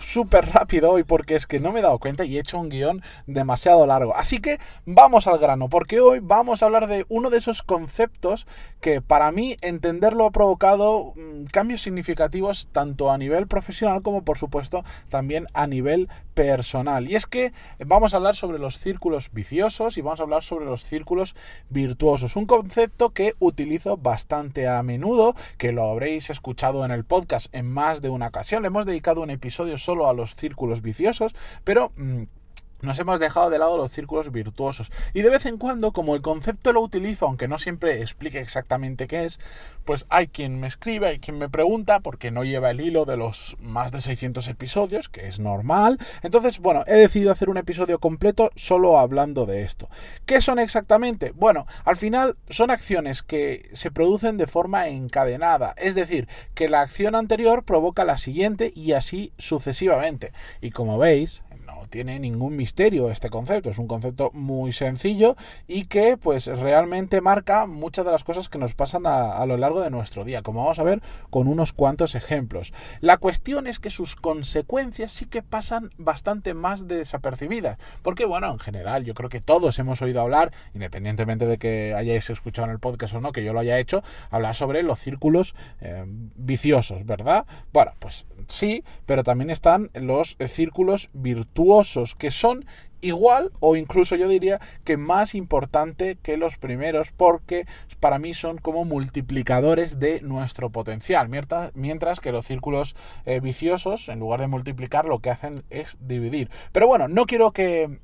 súper rápido hoy porque es que no me he dado cuenta y he hecho un guion demasiado largo. Así que vamos al grano, porque hoy vamos a hablar de uno de esos conceptos que para mí entenderlo ha provocado mm, cambios significativos tanto a nivel profesional como por supuesto también a nivel personal. Y es que vamos a hablar sobre los círculos viciosos y vamos a hablar sobre los círculos virtuosos. Un concepto que utilizo bastante a menudo, que lo habréis escuchado en el podcast en más de una ocasión. Le hemos dedicado un episodio solo a los círculos viciosos, pero... Mm, nos hemos dejado de lado los círculos virtuosos. Y de vez en cuando, como el concepto lo utilizo, aunque no siempre explique exactamente qué es, pues hay quien me escribe, hay quien me pregunta, porque no lleva el hilo de los más de 600 episodios, que es normal. Entonces, bueno, he decidido hacer un episodio completo solo hablando de esto. ¿Qué son exactamente? Bueno, al final son acciones que se producen de forma encadenada. Es decir, que la acción anterior provoca la siguiente y así sucesivamente. Y como veis, tiene ningún misterio este concepto, es un concepto muy sencillo y que pues realmente marca muchas de las cosas que nos pasan a, lo largo de nuestro día, como vamos a ver con unos cuantos ejemplos. La cuestión es que sus consecuencias sí que pasan bastante más desapercibidas, porque bueno, en general yo creo que todos hemos oído hablar, independientemente de que hayáis escuchado en el podcast o no, que yo lo haya hecho, hablar sobre los círculos eh, viciosos, ¿verdad? Bueno, pues sí, pero también están los círculos virtuosos, que son igual o incluso yo diría que más importante que los primeros porque para mí son como multiplicadores de nuestro potencial mientras que los círculos eh, viciosos en lugar de multiplicar lo que hacen es dividir pero bueno no quiero que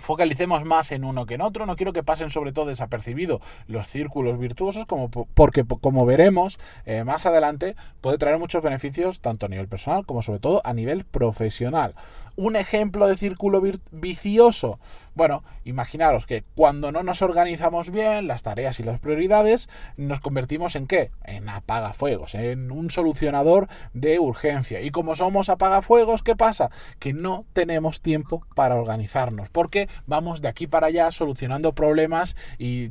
focalicemos más en uno que en otro. No quiero que pasen sobre todo desapercibido los círculos virtuosos, como, porque como veremos eh, más adelante, puede traer muchos beneficios tanto a nivel personal como sobre todo a nivel profesional. Un ejemplo de círculo vicioso. Bueno, imaginaros que cuando no nos organizamos bien las tareas y las prioridades, nos convertimos en qué? En apagafuegos, en un solucionador de urgencia. Y como somos apagafuegos, ¿qué pasa? Que no tenemos tiempo para organizarnos, porque vamos de aquí para allá solucionando problemas y,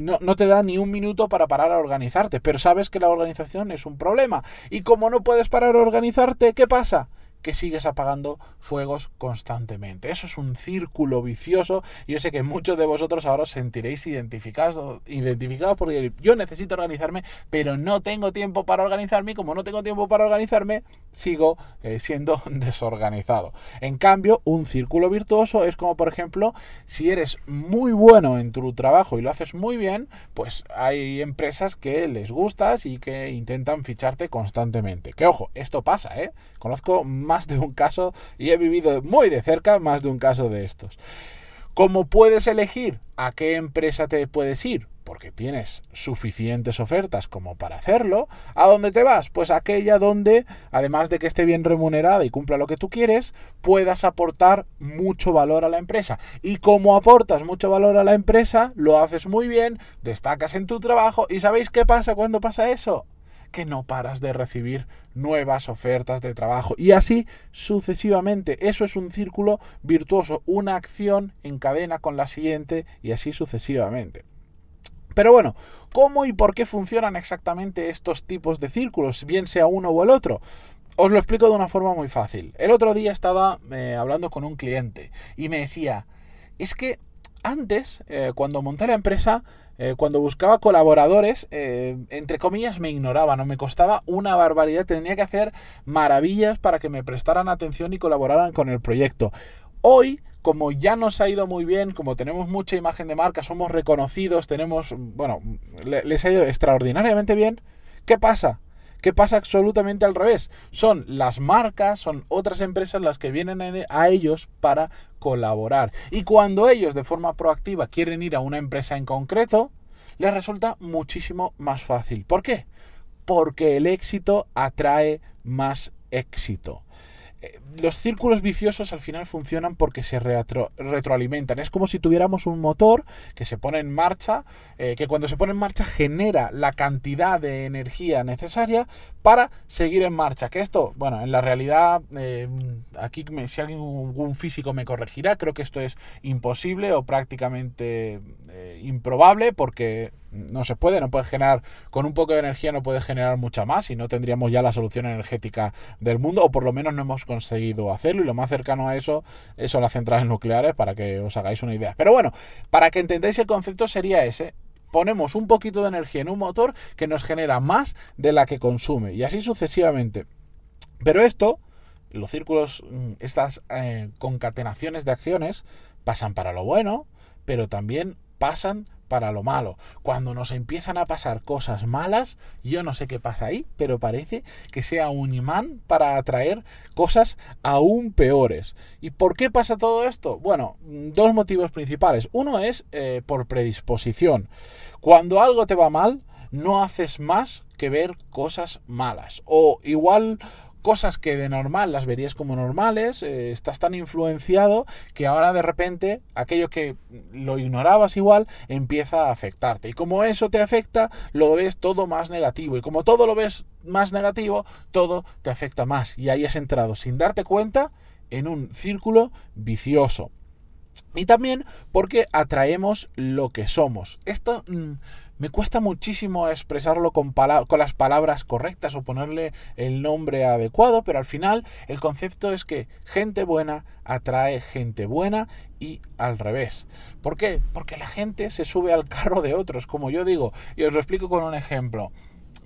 no, no te da ni un minuto para parar a organizarte, pero sabes que la organización es un problema. Y como no puedes parar a organizarte, ¿qué pasa? Que sigues apagando fuegos constantemente. Eso es un círculo vicioso yo sé que muchos de vosotros ahora os sentiréis identificados, identificados porque yo necesito organizarme, pero no tengo tiempo para organizarme como no tengo tiempo para organizarme, sigo eh, siendo desorganizado. En cambio, un círculo virtuoso es como, por ejemplo, si eres muy bueno en tu trabajo y lo haces muy bien, pues hay empresas que les gustas y que intentan ficharte constantemente. Que ojo, esto pasa, ¿eh? Conozco más de un caso y he vivido muy de cerca más de un caso de estos. ¿Cómo puedes elegir a qué empresa te puedes ir? Porque tienes suficientes ofertas como para hacerlo. ¿A dónde te vas? Pues aquella donde, además de que esté bien remunerada y cumpla lo que tú quieres, puedas aportar mucho valor a la empresa. Y como aportas mucho valor a la empresa, lo haces muy bien, destacas en tu trabajo y ¿sabéis qué pasa cuando pasa eso? Que no paras de recibir nuevas ofertas de trabajo. Y así sucesivamente. Eso es un círculo virtuoso, una acción en cadena con la siguiente y así sucesivamente. Pero bueno, ¿cómo y por qué funcionan exactamente estos tipos de círculos, bien sea uno o el otro? Os lo explico de una forma muy fácil. El otro día estaba eh, hablando con un cliente y me decía, es que antes, eh, cuando monté la empresa, eh, cuando buscaba colaboradores, eh, entre comillas, me ignoraban o me costaba una barbaridad. Tenía que hacer maravillas para que me prestaran atención y colaboraran con el proyecto. Hoy, como ya nos ha ido muy bien, como tenemos mucha imagen de marca, somos reconocidos, tenemos, bueno, les ha ido extraordinariamente bien, ¿qué pasa? ¿Qué pasa absolutamente al revés? Son las marcas, son otras empresas las que vienen a ellos para colaborar. Y cuando ellos de forma proactiva quieren ir a una empresa en concreto, les resulta muchísimo más fácil. ¿Por qué? Porque el éxito atrae más éxito. Eh, los círculos viciosos al final funcionan porque se retroalimentan. Es como si tuviéramos un motor que se pone en marcha, eh, que cuando se pone en marcha genera la cantidad de energía necesaria para seguir en marcha. Que esto, bueno, en la realidad, eh, aquí si algún físico me corregirá, creo que esto es imposible o prácticamente improbable porque no se puede, no puede generar, con un poco de energía no puede generar mucha más y no tendríamos ya la solución energética del mundo, o por lo menos no hemos conseguido hacerlo, y lo más cercano a eso son las centrales nucleares, para que os hagáis una idea. Pero bueno, para que entendáis el concepto sería ese, ponemos un poquito de energía en un motor que nos genera más de la que consume, y así sucesivamente. Pero esto, los círculos, mm, estas eh, concatenaciones de acciones, pasan para lo bueno, pero también pasan para lo malo. Cuando nos empiezan a pasar cosas malas, yo no sé qué pasa ahí, pero parece que sea un imán para atraer cosas aún peores. ¿Y por qué pasa todo esto? Bueno, dos motivos principales. Uno es eh, por predisposición. Cuando algo te va mal, no haces más que ver cosas malas. O igual cosas que de normal las verías como normales, eh, estás tan influenciado que ahora de repente aquello que lo ignorabas igual empieza a afectarte. Y como eso te afecta, lo ves todo más negativo. Y como todo lo ves más negativo, todo te afecta más. Y ahí has entrado sin darte cuenta en un círculo vicioso. Y también porque atraemos lo que somos. Esto... Mm, me cuesta muchísimo expresarlo con, las palabras correctas o ponerle el nombre adecuado, pero al final el concepto es que gente buena atrae gente buena y al revés. ¿Por qué? Porque la gente se sube al carro de otros, como yo digo, y os lo explico con un ejemplo.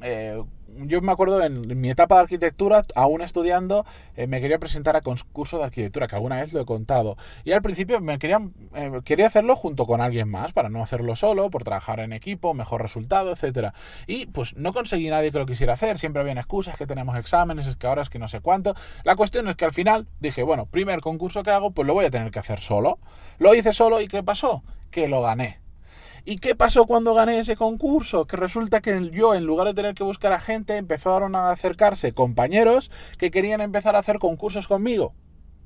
Eh, yo me acuerdo en, mi etapa de arquitectura, aún estudiando, eh, me quería presentar a concurso de arquitectura, que alguna vez lo he contado. Y al principio me quería, eh, quería hacerlo junto con alguien más, para no hacerlo solo, por trabajar en equipo, mejor resultado, etcétera. Y pues no conseguí nadie que lo quisiera hacer, siempre habían excusas, que tenemos exámenes, es que ahora es que no sé cuánto. La cuestión es que al final dije, bueno, primer concurso que hago, pues lo voy a tener que hacer solo. Lo hice solo y ¿qué pasó? Que lo gané. ¿Y qué pasó cuando gané ese concurso? Que resulta que yo, en lugar de tener que buscar a gente, empezaron a acercarse compañeros que querían empezar a hacer concursos conmigo.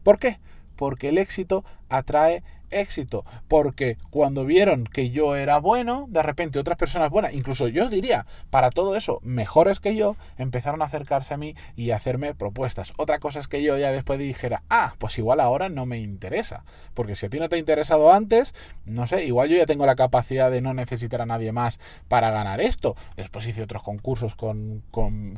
¿Por qué? Porque el éxito atrae éxito, porque cuando vieron que yo era bueno, de repente otras personas buenas, incluso yo diría, para todo eso, mejores que yo, empezaron a acercarse a mí y a hacerme propuestas. Otra cosa es que yo ya después dijera, ah, pues igual ahora no me interesa, porque si a ti no te ha interesado antes, no sé, igual yo ya tengo la capacidad de no necesitar a nadie más para ganar esto. Después hice otros concursos con,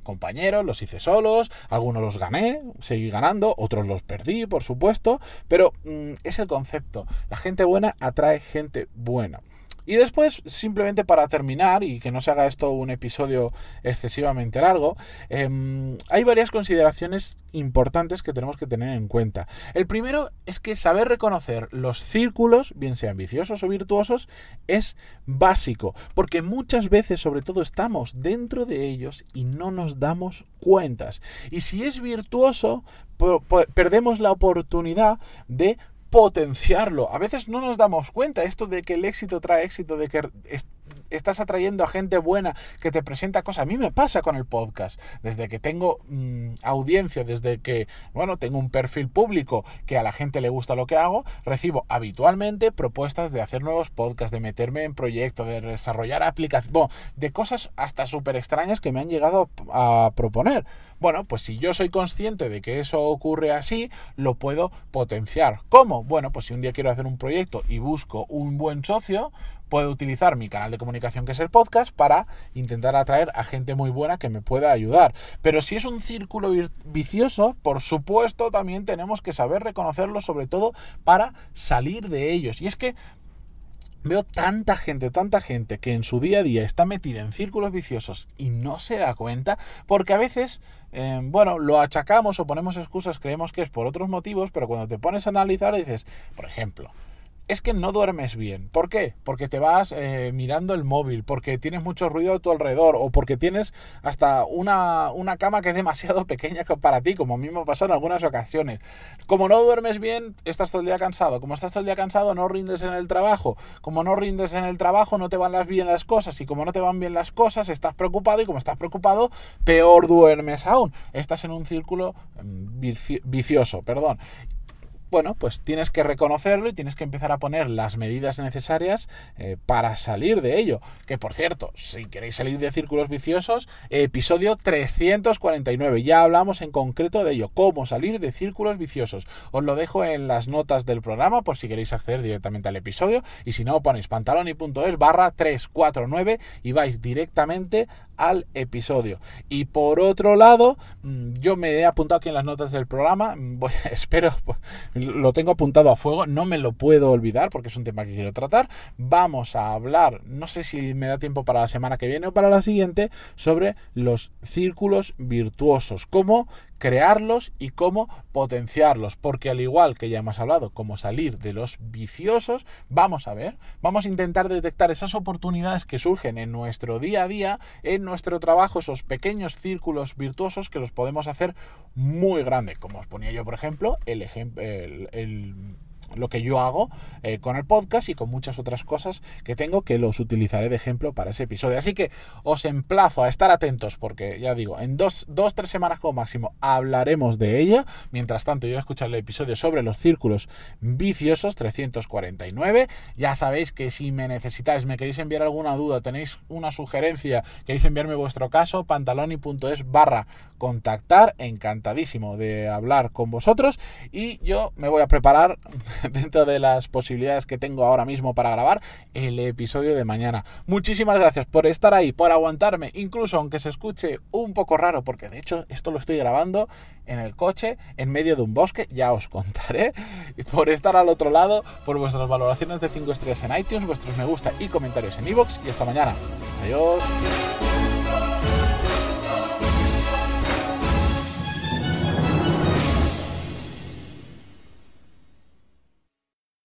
compañeros, los hice solos, algunos los gané, seguí ganando, otros los perdí, por supuesto, pero mm, es el concepto. La gente buena atrae gente buena. Y después, simplemente para terminar, y que no se haga esto un episodio excesivamente largo, em, hay varias consideraciones importantes que tenemos que tener en cuenta. El primero es que saber reconocer los círculos, bien sean viciosos o virtuosos, es básico, porque muchas veces, sobre todo, estamos dentro de ellos y no nos damos cuentas. Y si es virtuoso, perdemos la oportunidad de potenciarlo. A veces no nos damos cuenta esto de que el éxito trae éxito, de que estás atrayendo a gente buena que te presenta cosas. A mí me pasa con el podcast. Desde que tengo mm, audiencia, desde que, bueno, tengo un perfil público que a la gente le gusta lo que hago, recibo habitualmente propuestas de hacer nuevos podcasts, de meterme en proyectos, de desarrollar aplicaciones, de cosas hasta súper extrañas que me han llegado a proponer. Bueno, pues si yo soy consciente de que eso ocurre así, lo puedo potenciar. ¿Cómo? Bueno, pues si un día quiero hacer un proyecto y busco un buen socio, puedo utilizar mi canal de comunicación que es el podcast para intentar atraer a gente muy buena que me pueda ayudar. Pero si es un círculo vicioso, por supuesto también tenemos que saber reconocerlo, sobre todo para salir de ellos. Y es que Veo tanta gente, tanta gente que en su día a día está metida en círculos viciosos y no se da cuenta, porque a veces, eh, bueno, lo achacamos o ponemos excusas, creemos que es por otros motivos, pero cuando te pones a analizar dices, por ejemplo, es que no duermes bien. ¿Por qué? Porque te vas eh, mirando el móvil, porque tienes mucho ruido a tu alrededor o porque tienes hasta una, una, cama que es demasiado pequeña para ti, como a mí me pasado en algunas ocasiones. Como no duermes bien, estás todo el día cansado. Como estás todo el día cansado, no rindes en el trabajo. Como no rindes en el trabajo, no te van bien las cosas. Y como no te van bien las cosas, estás preocupado. Y como estás preocupado, peor duermes aún. Estás en un círculo mm, vicioso, perdón bueno, pues tienes que reconocerlo y tienes que empezar a poner las medidas necesarias eh, para salir de ello. Que por cierto, si queréis salir de círculos viciosos, episodio 349. Ya hablamos en concreto de ello, cómo salir de círculos viciosos. Os lo dejo en las notas del programa por si queréis acceder directamente al episodio. Y si no, ponéis pantaloni.es barra 349 y vais directamente al episodio. Y por otro lado, mm, yo me he apuntado aquí en las notas del programa, mm, voy, espero, pues, lo tengo apuntado a fuego, no me lo puedo olvidar porque es un tema que quiero tratar. Vamos a hablar, no sé si me da tiempo para la semana que viene o para la siguiente, sobre los círculos virtuosos, cómo crearlos y cómo potenciarlos. Porque al igual que ya hemos hablado, cómo salir de los viciosos, vamos a ver, vamos a intentar detectar esas oportunidades que surgen en nuestro día a día, en nuestro trabajo, esos pequeños círculos virtuosos que los podemos hacer muy grandes. Como os ponía yo, por ejemplo, el ejemplo, el lo que yo hago eh, con el podcast y con muchas otras cosas que tengo que los utilizaré de ejemplo para ese episodio. Así que os emplazo a estar atentos porque ya digo, en dos, dos tres semanas como máximo hablaremos de ella. Mientras tanto, yo voy a escuchar el episodio sobre los círculos viciosos 349. Ya sabéis que si me necesitáis, me queréis enviar alguna duda, tenéis una sugerencia, queréis enviarme vuestro caso, pantaloni.es barra contactar. Encantadísimo de hablar con vosotros y yo me voy a preparar dentro de las posibilidades que tengo ahora mismo para grabar el episodio de mañana. Muchísimas gracias por estar ahí, por aguantarme, incluso aunque se escuche un poco raro, porque de hecho esto lo estoy grabando en el coche, en medio de un bosque, ya os contaré, por estar al otro lado, por vuestras valoraciones de 5 estrellas en iTunes, vuestros me gusta y comentarios en iVoox, y hasta mañana. Adiós.